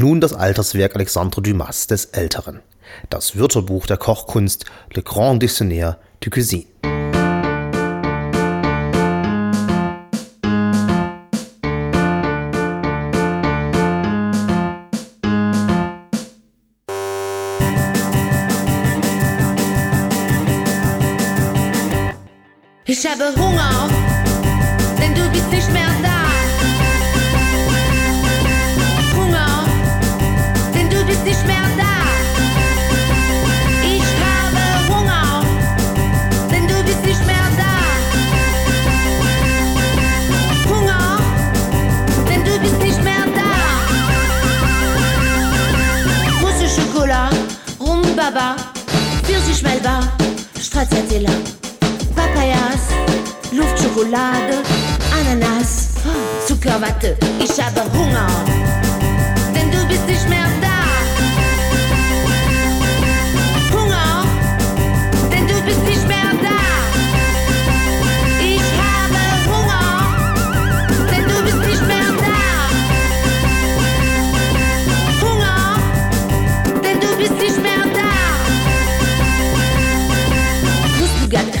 Nun das Alterswerk Alexandre Dumas des Älteren. Das Wörterbuch der Kochkunst Le Grand Dictionnaire de Cuisine. Ich habe Hunger, Pfirsich-Melba, Stracciatella. Papayas, Luftschokolade, Ananas, Zuckerwatte. Ich habe Hunger,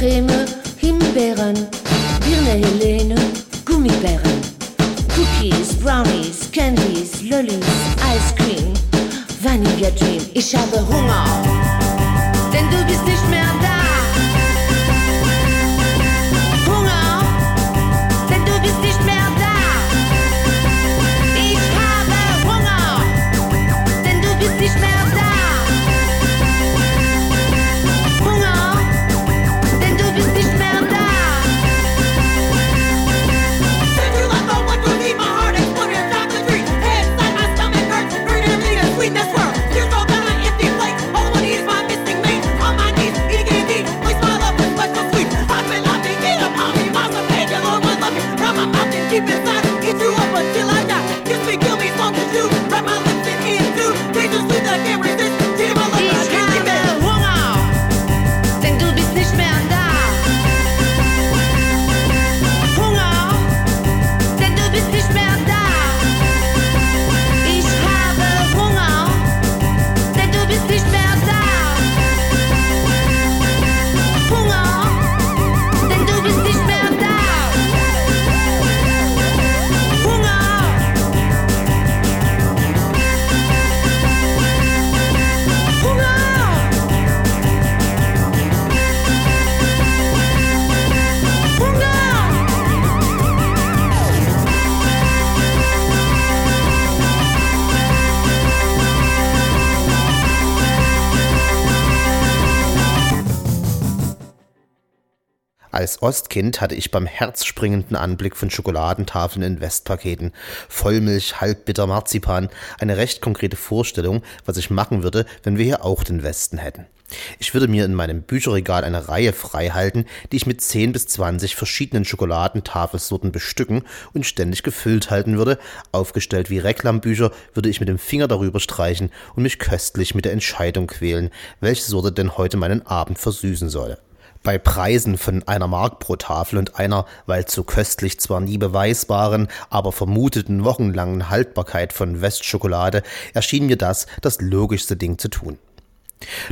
Nussbougat-Creme, Himbeeren, Birne Helene, Gummibären, Cookies, Brownies, Candies, Lollis, Ice Cream, Vanilla Dream. Ich habe Hunger, denn du bist nicht mehr Als Ostkind hatte ich beim herzspringenden Anblick von Schokoladentafeln in Westpaketen, Vollmilch, halbbitter Marzipan eine recht konkrete Vorstellung, was ich machen würde, wenn wir hier auch den Westen hätten. Ich würde mir in meinem Bücherregal eine Reihe freihalten, die ich mit 10 bis 20 verschiedenen Schokoladentafelsorten bestücken und ständig gefüllt halten würde. Aufgestellt wie Reklambücher würde ich mit dem Finger darüber streichen und mich köstlich mit der Entscheidung quälen, welche Sorte denn heute meinen Abend versüßen solle. Bei Preisen von einer Mark pro Tafel und einer, weil zu köstlich zwar nie beweisbaren, aber vermuteten wochenlangen Haltbarkeit von Westschokolade erschien mir das das logischste Ding zu tun.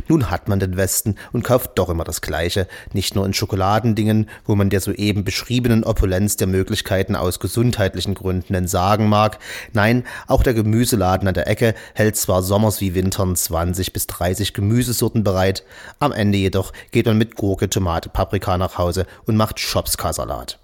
Nun hat man den Westen und kauft doch immer das Gleiche, nicht nur in Schokoladendingen, wo man der soeben beschriebenen Opulenz der Möglichkeiten aus gesundheitlichen Gründen entsagen mag, nein, auch der Gemüseladen an der Ecke hält zwar sommers wie wintern 20 bis 30 Gemüsesorten bereit, am Ende jedoch geht man mit Gurke, Tomate, Paprika nach Hause und macht Schopska-Salat.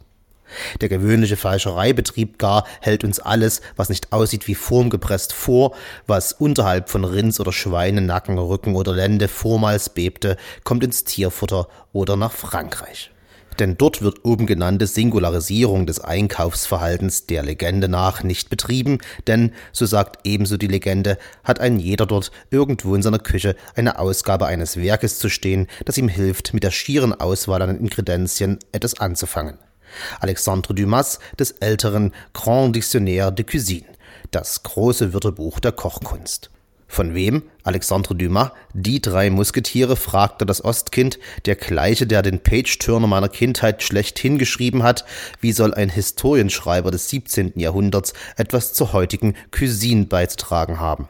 Der gewöhnliche Fleischereibetrieb gar hält uns alles, was nicht aussieht wie formgepresst vor, was unterhalb von Rinds oder Schweinen, Nacken, Rücken oder Lende vormals bebte, kommt ins Tierfutter oder nach Frankreich. Denn dort wird oben genannte Singularisierung des Einkaufsverhaltens der Legende nach nicht betrieben, denn, so sagt ebenso die Legende, hat ein jeder dort irgendwo in seiner Küche eine Ausgabe eines Werkes zu stehen, das ihm hilft, mit der schieren Auswahl an Ingredienzien etwas anzufangen. Alexandre Dumas des älteren Grand Dictionnaire de Cuisine, das große Wörterbuch der Kochkunst. Von wem? Alexandre Dumas, die drei Musketiere, fragte das Ostkind, der gleiche, der den Page-Turner meiner Kindheit schlecht hingeschrieben hat, wie soll ein Historienschreiber des 17. Jahrhunderts etwas zur heutigen Cuisine beizutragen haben?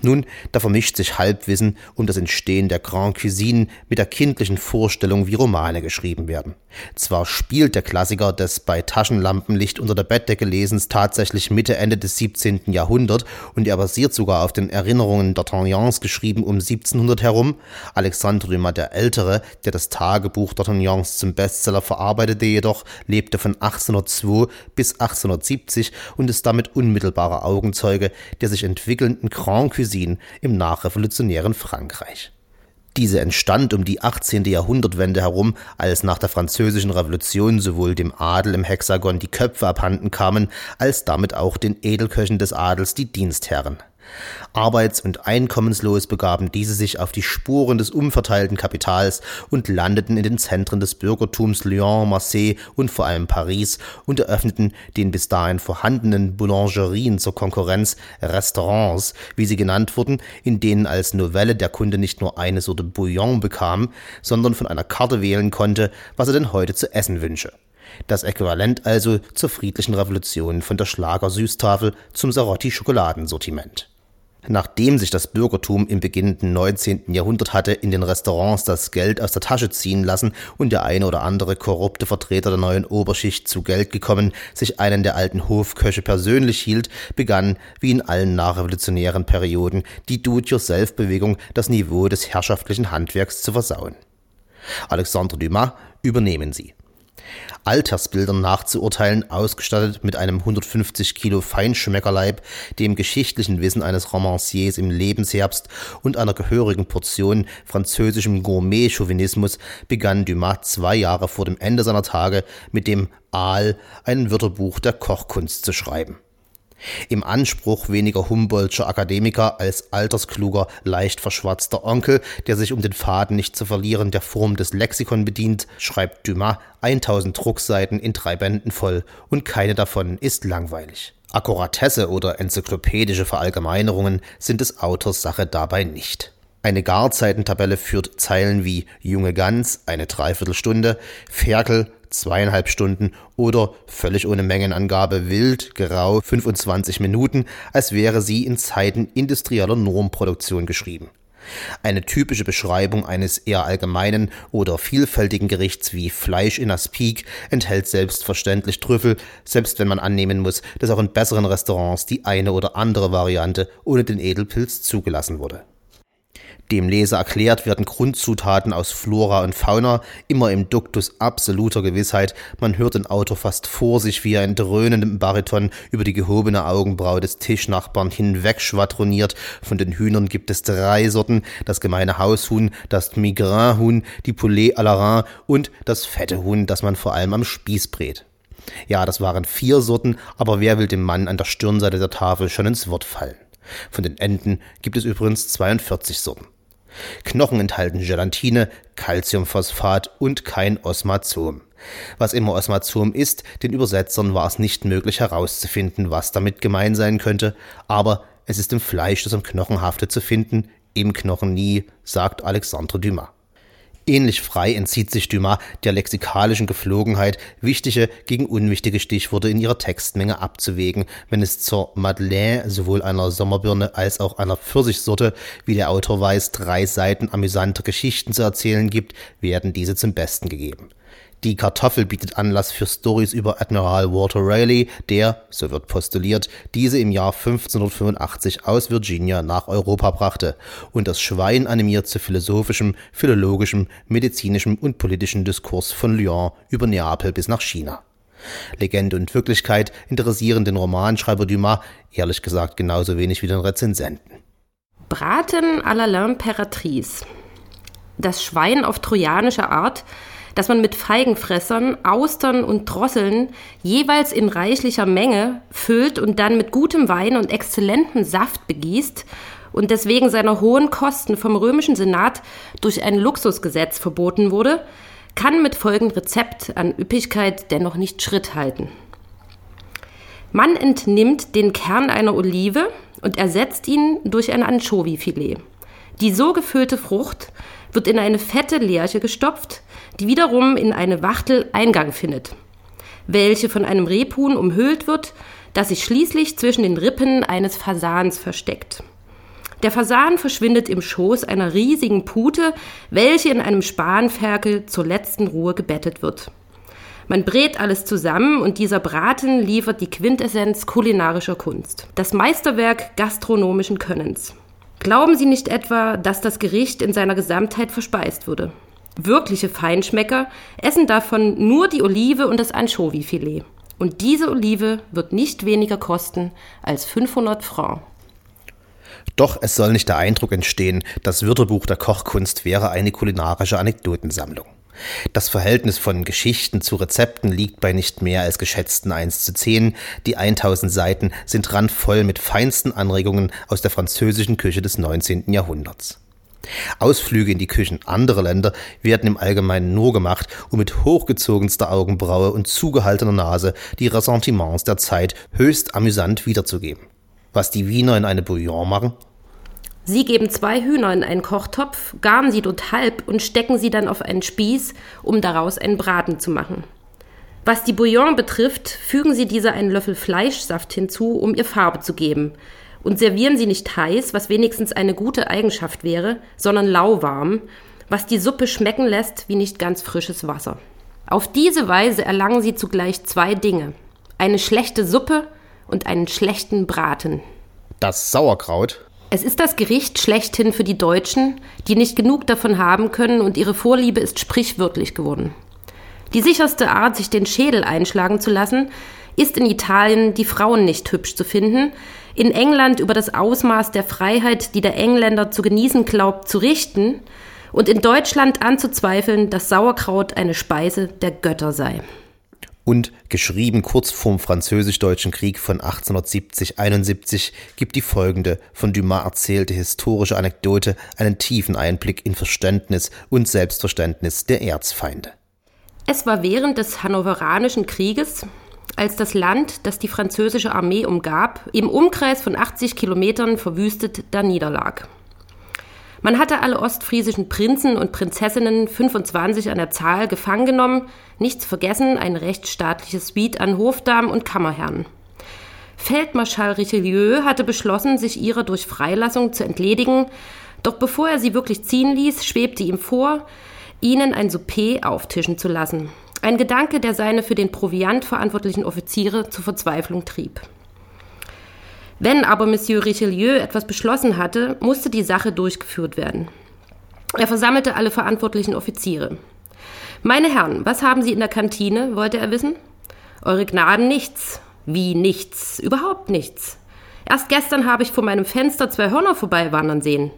Nun, da vermischt sich Halbwissen um das Entstehen der Grand Cuisine mit der kindlichen Vorstellung, wie Romane geschrieben werden. Zwar spielt der Klassiker des bei Taschenlampenlicht unter der Bettdecke Lesens tatsächlich Mitte, Ende des 17. Jahrhundert und er basiert sogar auf den Erinnerungen d'Artagnans geschrieben um 1700 herum. Alexandre Dumas der Ältere, der das Tagebuch d'Artagnans zum Bestseller verarbeitete jedoch, lebte von 1802 bis 1870 und ist damit unmittelbarer Augenzeuge der sich entwickelnden Grand Cuisine im nachrevolutionären Frankreich. Diese entstand um die 18. Jahrhundertwende herum, als nach der Französischen Revolution sowohl dem Adel im Hexagon die Köpfe abhanden kamen, als damit auch den Edelköchen des Adels die Dienstherren. Arbeits- und einkommenslos begaben diese sich auf die Spuren des umverteilten Kapitals und landeten in den Zentren des Bürgertums Lyon, Marseille und vor allem Paris und eröffneten den bis dahin vorhandenen Boulangerien zur Konkurrenz Restaurants, wie sie genannt wurden, in denen als Novelle der Kunde nicht nur eine Sorte Bouillon bekam, sondern von einer Karte wählen konnte, was er denn heute zu essen wünsche. Das Äquivalent also zur friedlichen Revolution von der Schlager-Süßtafel zum Sarotti-Schokoladensortiment. Nachdem sich das Bürgertum im beginnenden 19. Jahrhundert hatte in den Restaurants das Geld aus der Tasche ziehen lassen und der eine oder andere korrupte Vertreter der neuen Oberschicht zu Geld gekommen sich einen der alten Hofköche persönlich hielt, begann, wie in allen nachrevolutionären Perioden, die Do-it-yourself-Bewegung das Niveau des herrschaftlichen Handwerks zu versauen. Alexandre Dumas übernehmen sie. Altersbildern nachzuurteilen, ausgestattet mit einem 150 Kilo Feinschmeckerleib, dem geschichtlichen Wissen eines Romanciers im Lebensherbst und einer gehörigen Portion französischem Gourmet-Chauvinismus, begann Dumas zwei Jahre vor dem Ende seiner Tage mit dem Aal ein Wörterbuch der Kochkunst zu schreiben. Im Anspruch weniger Humboldtscher Akademiker als alterskluger, leicht verschwatzter Onkel, der sich um den Faden nicht zu verlieren der Form des Lexikon bedient, schreibt Dumas 1000 Druckseiten in drei Bänden voll und keine davon ist langweilig. Akkuratesse oder enzyklopädische Verallgemeinerungen sind des Autors Sache dabei nicht. Eine Garzeitentabelle führt Zeilen wie Junge Gans, eine Dreiviertelstunde, Ferkel, zweieinhalb Stunden oder völlig ohne Mengenangabe wild, gerau 25 Minuten, als wäre sie in Zeiten industrieller Normproduktion geschrieben. Eine typische Beschreibung eines eher allgemeinen oder vielfältigen Gerichts wie Fleisch in Aspik enthält selbstverständlich Trüffel, selbst wenn man annehmen muss, dass auch in besseren Restaurants die eine oder andere Variante ohne den Edelpilz zugelassen wurde. Dem Leser erklärt werden Grundzutaten aus Flora und Fauna, immer im Duktus absoluter Gewissheit. Man hört den Autor fast vor sich, wie er in dröhnendem Bariton über die gehobene Augenbraue des Tischnachbarn hinweg schwadroniert. Von den Hühnern gibt es drei Sorten, das gemeine Haushuhn, das Migrin-Huhn, die Poulet à la Rein und das fette Huhn, das man vor allem am Spieß brät. Ja, das waren vier Sorten, aber wer will dem Mann an der Stirnseite der Tafel schon ins Wort fallen? Von den Enten gibt es übrigens 42 Sorten. Knochen enthalten Gelatine, Calciumphosphat und kein Osmazom. Was immer Osmazom ist, den Übersetzern war es nicht möglich herauszufinden, was damit gemein sein könnte, aber es ist im Fleisch, das am Knochen haftet, zu finden, im Knochen nie, sagt Alexandre Dumas. Ähnlich frei entzieht sich Dumas der lexikalischen Geflogenheit, wichtige gegen unwichtige Stichworte in ihrer Textmenge abzuwägen, wenn es zur Madeleine sowohl einer Sommerbirne als auch einer Pfirsichsorte, wie der Autor weiß, drei Seiten amüsanter Geschichten zu erzählen gibt, werden diese zum Besten gegeben. Die Kartoffel bietet Anlass für Stories über Admiral Walter Raleigh, der, so wird postuliert, diese im Jahr 1585 aus Virginia nach Europa brachte und das Schwein animiert zu philosophischem, philologischem, medizinischem und politischem Diskurs von Lyon über Neapel bis nach China. Legende und Wirklichkeit interessieren den Romanschreiber Dumas ehrlich gesagt genauso wenig wie den Rezensenten. Braten à la l'Impératrice. Das Schwein auf trojanische Art das man mit Feigenfressern, Austern und Drosseln jeweils in reichlicher Menge füllt und dann mit gutem Wein und exzellentem Saft begießt und deswegen seiner hohen Kosten vom römischen Senat durch ein Luxusgesetz verboten wurde, kann mit folgendem Rezept an Üppigkeit dennoch nicht Schritt halten. Man entnimmt den Kern einer Olive und ersetzt ihn durch ein Anchovy-Filet. Die so gefüllte Frucht wird in eine fette Lerche gestopft, die wiederum in eine Wachtel Eingang findet, welche von einem Rebhuhn umhüllt wird, das sich schließlich zwischen den Rippen eines Fasans versteckt. Der Fasan verschwindet im Schoß einer riesigen Pute, welche in einem Spanferkel zur letzten Ruhe gebettet wird. Man brät alles zusammen und dieser Braten liefert die Quintessenz kulinarischer Kunst. Das Meisterwerk gastronomischen Könnens. Glauben Sie nicht etwa, dass das Gericht in seiner Gesamtheit verspeist würde? Wirkliche Feinschmecker essen davon nur die Olive und das Anchovy-Filet. Und diese Olive wird nicht weniger kosten als 500 Francs. Doch es soll nicht der Eindruck entstehen, das Wörterbuch der Kochkunst wäre eine kulinarische Anekdotensammlung. Das Verhältnis von Geschichten zu Rezepten liegt bei nicht mehr als geschätzten 1 zu 10. Die 1000 Seiten sind randvoll mit feinsten Anregungen aus der französischen Küche des 19. Jahrhunderts. Ausflüge in die Küchen anderer Länder werden im Allgemeinen nur gemacht, um mit hochgezogenster Augenbraue und zugehaltener Nase die Ressentiments der Zeit höchst amüsant wiederzugeben. Was die Wiener in eine Bouillon machen? Sie geben zwei Hühner in einen Kochtopf, garen sie dort halb und stecken sie dann auf einen Spieß, um daraus einen Braten zu machen. Was die Bouillon betrifft, fügen Sie dieser einen Löffel Fleischsaft hinzu, um ihr Farbe zu geben. Und servieren Sie nicht heiß, was wenigstens eine gute Eigenschaft wäre, sondern lauwarm, was die Suppe schmecken lässt wie nicht ganz frisches Wasser. Auf diese Weise erlangen Sie zugleich zwei Dinge. Eine schlechte Suppe und einen schlechten Braten. Das Sauerkraut? Es ist das Gericht schlechthin für die Deutschen, die nicht genug davon haben können und ihre Vorliebe ist sprichwörtlich geworden. Die sicherste Art, sich den Schädel einschlagen zu lassen, ist in Italien die Frauen nicht hübsch zu finden, in England über das Ausmaß der Freiheit, die der Engländer zu genießen glaubt, zu richten und in Deutschland anzuzweifeln, dass Sauerkraut eine Speise der Götter sei. Und geschrieben kurz vorm Französisch-Deutschen Krieg von 1870-71 gibt die folgende von Dumas erzählte historische Anekdote einen tiefen Einblick in Verständnis und Selbstverständnis der Erzfeinde. Es war während des Hannoveranischen Krieges, als das Land, das die französische Armee umgab, im Umkreis von 80 Kilometern verwüstet da niederlag. Man hatte alle ostfriesischen Prinzen und Prinzessinnen, 25 an der Zahl, gefangen genommen, nichts vergessen, ein rechtsstaatliches Suite an Hofdamen und Kammerherren. Feldmarschall Richelieu hatte beschlossen, sich ihrer durch Freilassung zu entledigen, doch bevor er sie wirklich ziehen ließ, schwebte ihm vor, ihnen ein Souper auftischen zu lassen. Ein Gedanke, der seine für den Proviant verantwortlichen Offiziere zur Verzweiflung trieb. Wenn aber Monsieur Richelieu etwas beschlossen hatte, musste die Sache durchgeführt werden. Er versammelte alle verantwortlichen Offiziere. Meine Herren, was haben Sie in der Kantine, wollte er wissen? Eure Gnaden nichts. Wie nichts? Überhaupt nichts. Erst gestern habe ich vor meinem Fenster zwei Hörner vorbeiwandern sehen.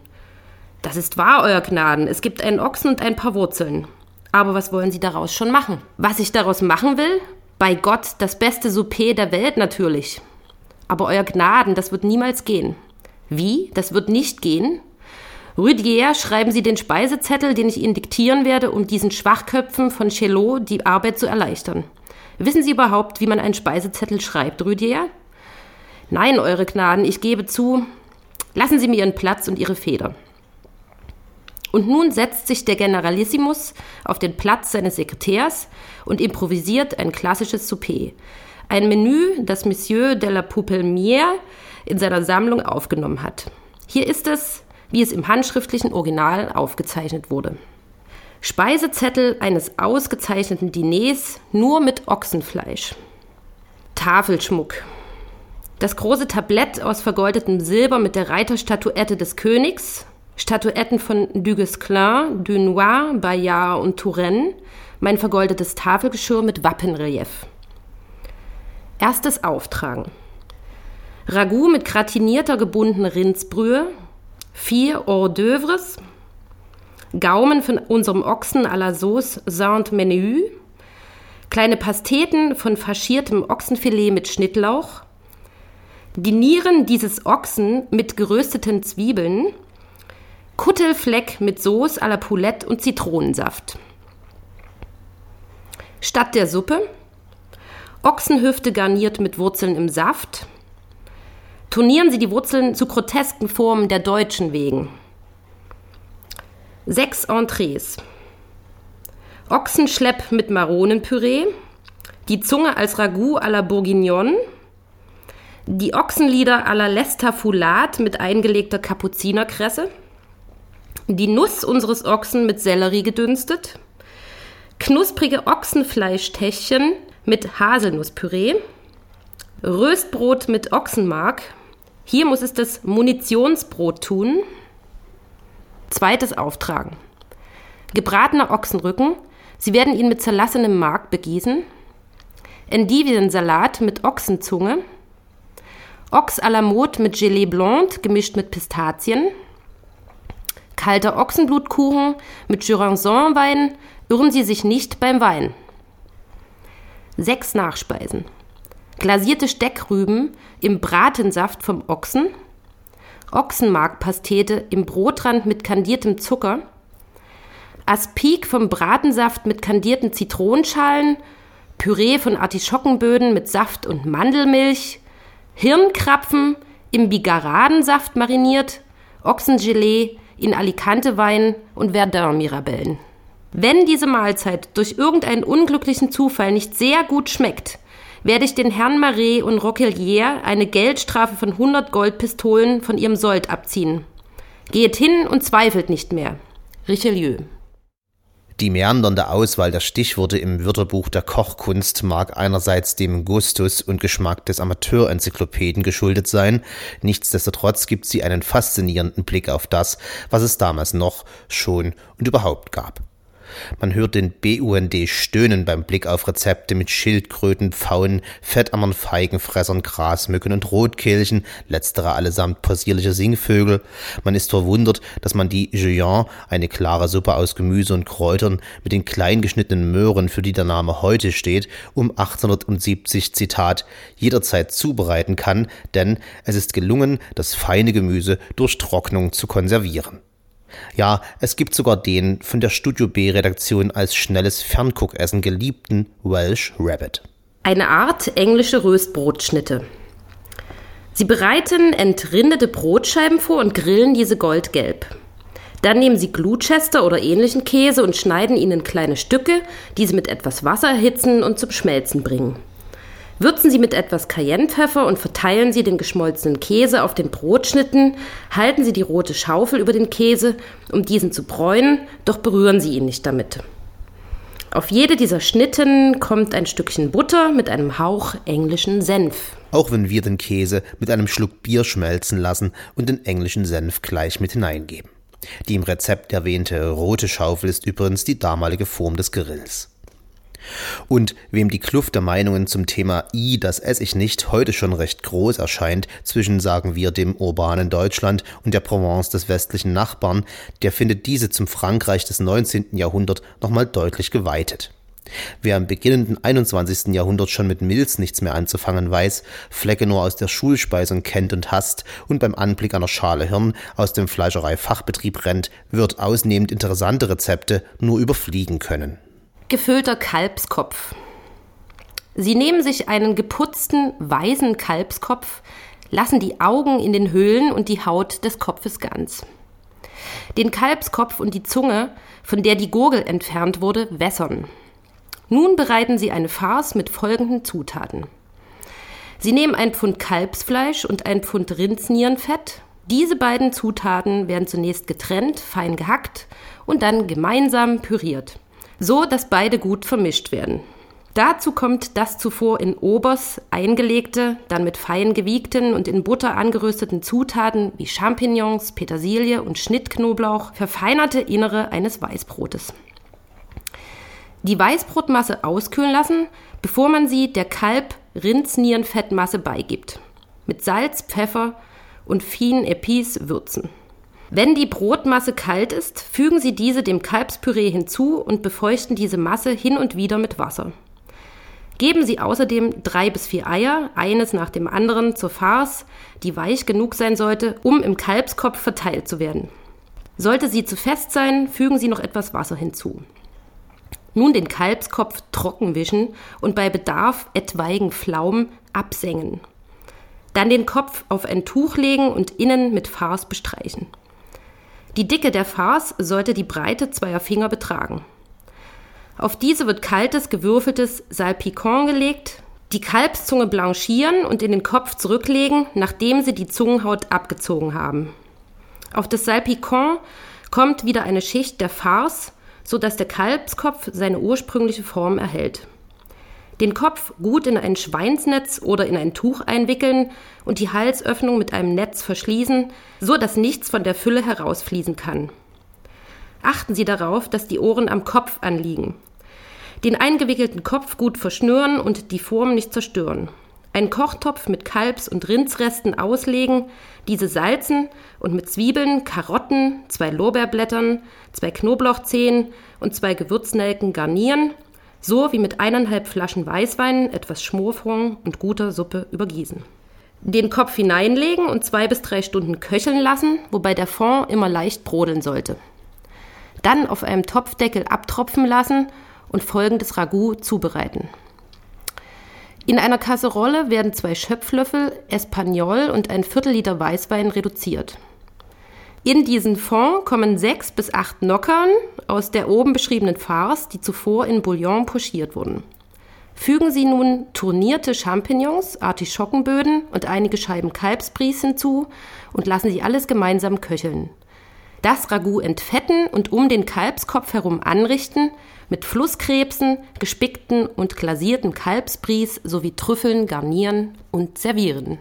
Das ist wahr, Euer Gnaden. Es gibt einen Ochsen und ein paar Wurzeln. Aber was wollen Sie daraus schon machen? Was ich daraus machen will? Bei Gott das beste Souper der Welt natürlich. Aber Euer Gnaden, das wird niemals gehen. Wie? Das wird nicht gehen? Rüdiger, schreiben Sie den Speisezettel, den ich Ihnen diktieren werde, um diesen Schwachköpfen von Chelot die Arbeit zu erleichtern. Wissen Sie überhaupt, wie man einen Speisezettel schreibt, Rüdiger? Nein, Eure Gnaden, ich gebe zu. Lassen Sie mir Ihren Platz und Ihre Feder. Und nun setzt sich der Generalissimus auf den Platz seines Sekretärs und improvisiert ein klassisches Souper. Ein Menü, das Monsieur de la Poupelmière in seiner Sammlung aufgenommen hat. Hier ist es, wie es im handschriftlichen Original aufgezeichnet wurde. Speisezettel eines ausgezeichneten Diners nur mit Ochsenfleisch. Tafelschmuck. Das große Tablett aus vergoldetem Silber mit der Reiterstatuette des Königs, Statuetten von Duguesclin, Dunois, Bayard und Touraine, mein vergoldetes Tafelgeschirr mit Wappenrelief. Erstes Auftragen. Ragout mit gratinierter gebundener Rindsbrühe, vier Hors d'oeuvres, Gaumen von unserem Ochsen à la Sauce Saint-Meneu, kleine Pasteten von faschiertem Ochsenfilet mit Schnittlauch, die Nieren dieses Ochsen mit gerösteten Zwiebeln, Kuttelfleck mit Sauce à la Poulette und Zitronensaft. Statt der Suppe Ochsenhüfte garniert mit Wurzeln im Saft. Turnieren Sie die Wurzeln zu grotesken Formen der Deutschen wegen. Sechs Entrees. Ochsenschlepp mit Maronenpüree. Die Zunge als Ragout à la Bourguignon. Die Ochsenlieder à la Lestafoulat mit eingelegter Kapuzinerkresse. Die Nuss unseres Ochsen mit Sellerie gedünstet. Knusprige Ochsenfleischtäschchen mit Haselnusspüree. Röstbrot mit Ochsenmark. Hier muss es das Munitionsbrot tun. Zweites Auftragen. Gebratener Ochsenrücken. Sie werden ihn mit zerlassenem Mark begießen. Endiviensalat mit Ochsenzunge. Ochs à la mode mit Gelee Blonde gemischt mit Pistazien. Kalter Ochsenblutkuchen mit Jurançon-Wein. Irren Sie sich nicht beim Wein. Sechs Nachspeisen. Glasierte Steckrüben im Bratensaft vom Ochsen. Ochsenmarkpastete im Brotrand mit kandiertem Zucker. Aspik vom Bratensaft mit kandierten Zitronenschalen. Püree von Artischockenböden mit Saft und Mandelmilch. Hirnkrapfen im Bigaradensaft mariniert. Ochsengelee in Alicante-Wein und Verdun-Mirabellen. Wenn diese Mahlzeit durch irgendeinen unglücklichen Zufall nicht sehr gut schmeckt, werde ich den Herrn Marais und Roquelier eine Geldstrafe von 100 Goldpistolen von ihrem Sold abziehen. Geht hin und zweifelt nicht mehr. Richelieu. Die meandernde Auswahl der Stichworte im Wörterbuch der Kochkunst mag einerseits dem Gustus und Geschmack des Amateurenzyklopäden geschuldet sein, nichtsdestotrotz gibt sie einen faszinierenden Blick auf das, was es damals noch, schon und überhaupt gab. Man hört den BUND stöhnen beim Blick auf Rezepte mit Schildkröten, Pfauen, Fettammern, Feigenfressern, Grasmücken und Rotkehlchen, letztere allesamt possierliche Singvögel. Man ist verwundert, dass man die Juillan, eine klare Suppe aus Gemüse und Kräutern, mit den klein geschnittenen Möhren, für die der Name heute steht, um 1870, Zitat, jederzeit zubereiten kann, denn es ist gelungen, das feine Gemüse durch Trocknung zu konservieren. Ja, es gibt sogar den von der Studio B-Redaktion als schnelles Fernguckessen geliebten Welsh Rabbit. Eine Art englische Röstbrotschnitte. Sie bereiten entrindete Brotscheiben vor und grillen diese goldgelb. Dann nehmen Sie Gluchester oder ähnlichen Käse und schneiden ihn in kleine Stücke, diese mit etwas Wasser erhitzen und zum Schmelzen bringen. Würzen Sie mit etwas Cayennepfeffer und verteilen Sie den geschmolzenen Käse auf den Brotschnitten. Halten Sie die rote Schaufel über den Käse, um diesen zu bräunen, doch berühren Sie ihn nicht damit. Auf jede dieser Schnitten kommt ein Stückchen Butter mit einem Hauch englischen Senf. Auch wenn wir den Käse mit einem Schluck Bier schmelzen lassen und den englischen Senf gleich mit hineingeben. Die im Rezept erwähnte rote Schaufel ist übrigens die damalige Form des Grills. Und wem die Kluft der Meinungen zum Thema I, das esse ich nicht, heute schon recht groß erscheint, zwischen, sagen wir, dem urbanen Deutschland und der Provence des westlichen Nachbarn, der findet diese zum Frankreich des 19. Jahrhunderts nochmal deutlich geweitet. Wer im beginnenden 21. Jahrhundert schon mit Milz nichts mehr anzufangen weiß, Flecke nur aus der Schulspeisung kennt und hasst und beim Anblick einer Schale Hirn aus dem Fleischereifachbetrieb rennt, wird ausnehmend interessante Rezepte nur überfliegen können. Gefüllter Kalbskopf. Sie nehmen sich einen geputzten, weißen Kalbskopf, lassen die Augen in den Höhlen und die Haut des Kopfes ganz. Den Kalbskopf und die Zunge, von der die Gurgel entfernt wurde, wässern. Nun bereiten Sie eine Farce mit folgenden Zutaten. Sie nehmen ein Pfund Kalbsfleisch und ein Pfund Rindsnierenfett. Diese beiden Zutaten werden zunächst getrennt, fein gehackt und dann gemeinsam püriert so dass beide gut vermischt werden. Dazu kommt das zuvor in Obers eingelegte, dann mit fein gewiegten und in Butter angerösteten Zutaten wie Champignons, Petersilie und Schnittknoblauch verfeinerte Innere eines Weißbrotes. Die Weißbrotmasse auskühlen lassen, bevor man sie der Kalb-Rindsnierenfettmasse beigibt. Mit Salz, Pfeffer und vielen Epis würzen. Wenn die Brotmasse kalt ist, fügen Sie diese dem Kalbspüree hinzu und befeuchten diese Masse hin und wieder mit Wasser. Geben Sie außerdem drei bis vier Eier, eines nach dem anderen, zur Farce, die weich genug sein sollte, um im Kalbskopf verteilt zu werden. Sollte sie zu fest sein, fügen Sie noch etwas Wasser hinzu. Nun den Kalbskopf trocken wischen und bei Bedarf etwaigen Pflaumen absengen. Dann den Kopf auf ein Tuch legen und innen mit Farce bestreichen. Die Dicke der Farce sollte die Breite zweier Finger betragen. Auf diese wird kaltes, gewürfeltes Salpicon gelegt, Die Kalbszunge blanchieren und in den Kopf zurücklegen, nachdem sie die Zungenhaut abgezogen haben. Auf das Salpicon kommt wieder eine Schicht der Farce, sodass der Kalbskopf seine ursprüngliche Form erhält. Den Kopf gut in ein Schweinsnetz oder in ein Tuch einwickeln und die Halsöffnung mit einem Netz verschließen, so dass nichts von der Fülle herausfließen kann. Achten Sie darauf, dass die Ohren am Kopf anliegen. Den eingewickelten Kopf gut verschnüren und die Form nicht zerstören. Einen Kochtopf mit Kalbs- und Rindsresten auslegen, diese salzen und mit Zwiebeln, Karotten, zwei Lorbeerblättern, zwei Knoblauchzehen und zwei Gewürznelken garnieren, so wie mit eineinhalb Flaschen Weißwein, etwas Schmorfond und guter Suppe übergießen. Den Kopf hineinlegen und zwei bis drei Stunden köcheln lassen, wobei der Fond immer leicht brodeln sollte. Dann auf einem Topfdeckel abtropfen lassen und folgendes Ragout zubereiten. In einer Kasserolle werden zwei Schöpflöffel Espagnol und ein Viertel Liter Weißwein reduziert. In diesen Fond kommen sechs bis acht Nockern aus der oben beschriebenen Farce, die zuvor in Bouillon pochiert wurden. Fügen Sie nun tournierte Champignons, Artischockenböden und einige Scheiben Kalbsbries hinzu und lassen Sie alles gemeinsam köcheln. Das Ragout entfetten und um den Kalbskopf herum anrichten, mit Flusskrebsen, gespickten und glasierten Kalbsbries sowie Trüffeln garnieren und servieren.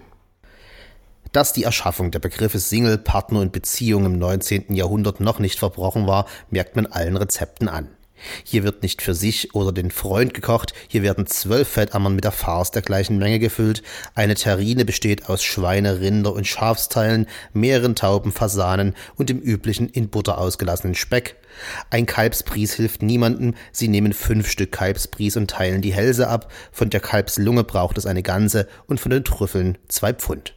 Dass die Erschaffung der Begriffe Single, Partner und Beziehung im 19. Jahrhundert noch nicht verbrochen war, merkt man allen Rezepten an. Hier wird nicht für sich oder den Freund gekocht, hier werden zwölf Fettammern mit der Farce der gleichen Menge gefüllt, eine Terrine besteht aus Schweine, Rinder und Schafsteilen, mehreren Tauben, Fasanen und dem üblichen in Butter ausgelassenen Speck. Ein Kalbspries hilft niemandem, sie nehmen fünf Stück Kalbspries und teilen die Hälse ab, von der Kalbslunge braucht es eine ganze und von den Trüffeln zwei Pfund.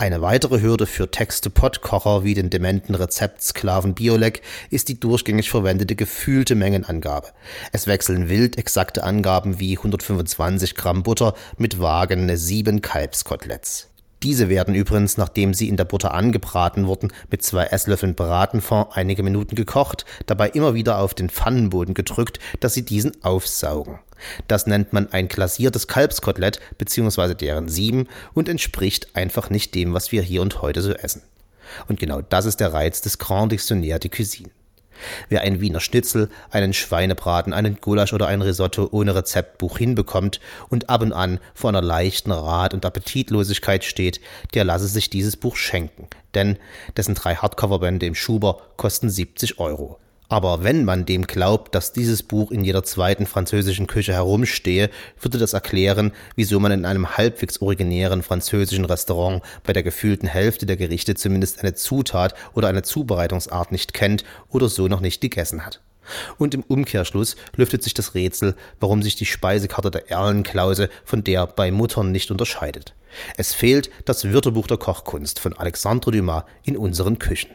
Eine weitere Hürde für Text-to-Pot-Kocher wie den dementen Rezeptsklaven Biolek ist die durchgängig verwendete gefühlte Mengenangabe. Es wechseln wild exakte Angaben wie 125 Gramm Butter mit vagene sieben Kalbskoteletts. Diese werden übrigens, nachdem sie in der Butter angebraten wurden, mit zwei Esslöffeln Bratenfond einige Minuten gekocht, dabei immer wieder auf den Pfannenboden gedrückt, dass sie diesen aufsaugen. Das nennt man ein glasiertes Kalbskotelett bzw. deren Sieben und entspricht einfach nicht dem, was wir hier und heute so essen. Und genau das ist der Reiz des Grand Dictionnaire de Cuisine. Wer ein Wiener Schnitzel, einen Schweinebraten, einen Gulasch oder ein Risotto ohne Rezeptbuch hinbekommt und ab und an vor einer leichten Rat- und Appetitlosigkeit steht, der lasse sich dieses Buch schenken, denn dessen drei Hardcoverbände im Schuber kosten 70 Euro. Aber wenn man dem glaubt, dass dieses Buch in jeder zweiten französischen Küche herumstehe, würde das erklären, wieso man in einem halbwegs originären französischen Restaurant bei der gefühlten Hälfte der Gerichte zumindest eine Zutat oder eine Zubereitungsart nicht kennt oder so noch nicht gegessen hat. Und im Umkehrschluss lüftet sich das Rätsel, warum sich die Speisekarte der Erlenklause von der bei Muttern nicht unterscheidet. Es fehlt das Wörterbuch der Kochkunst von Alexandre Dumas in unseren Küchen.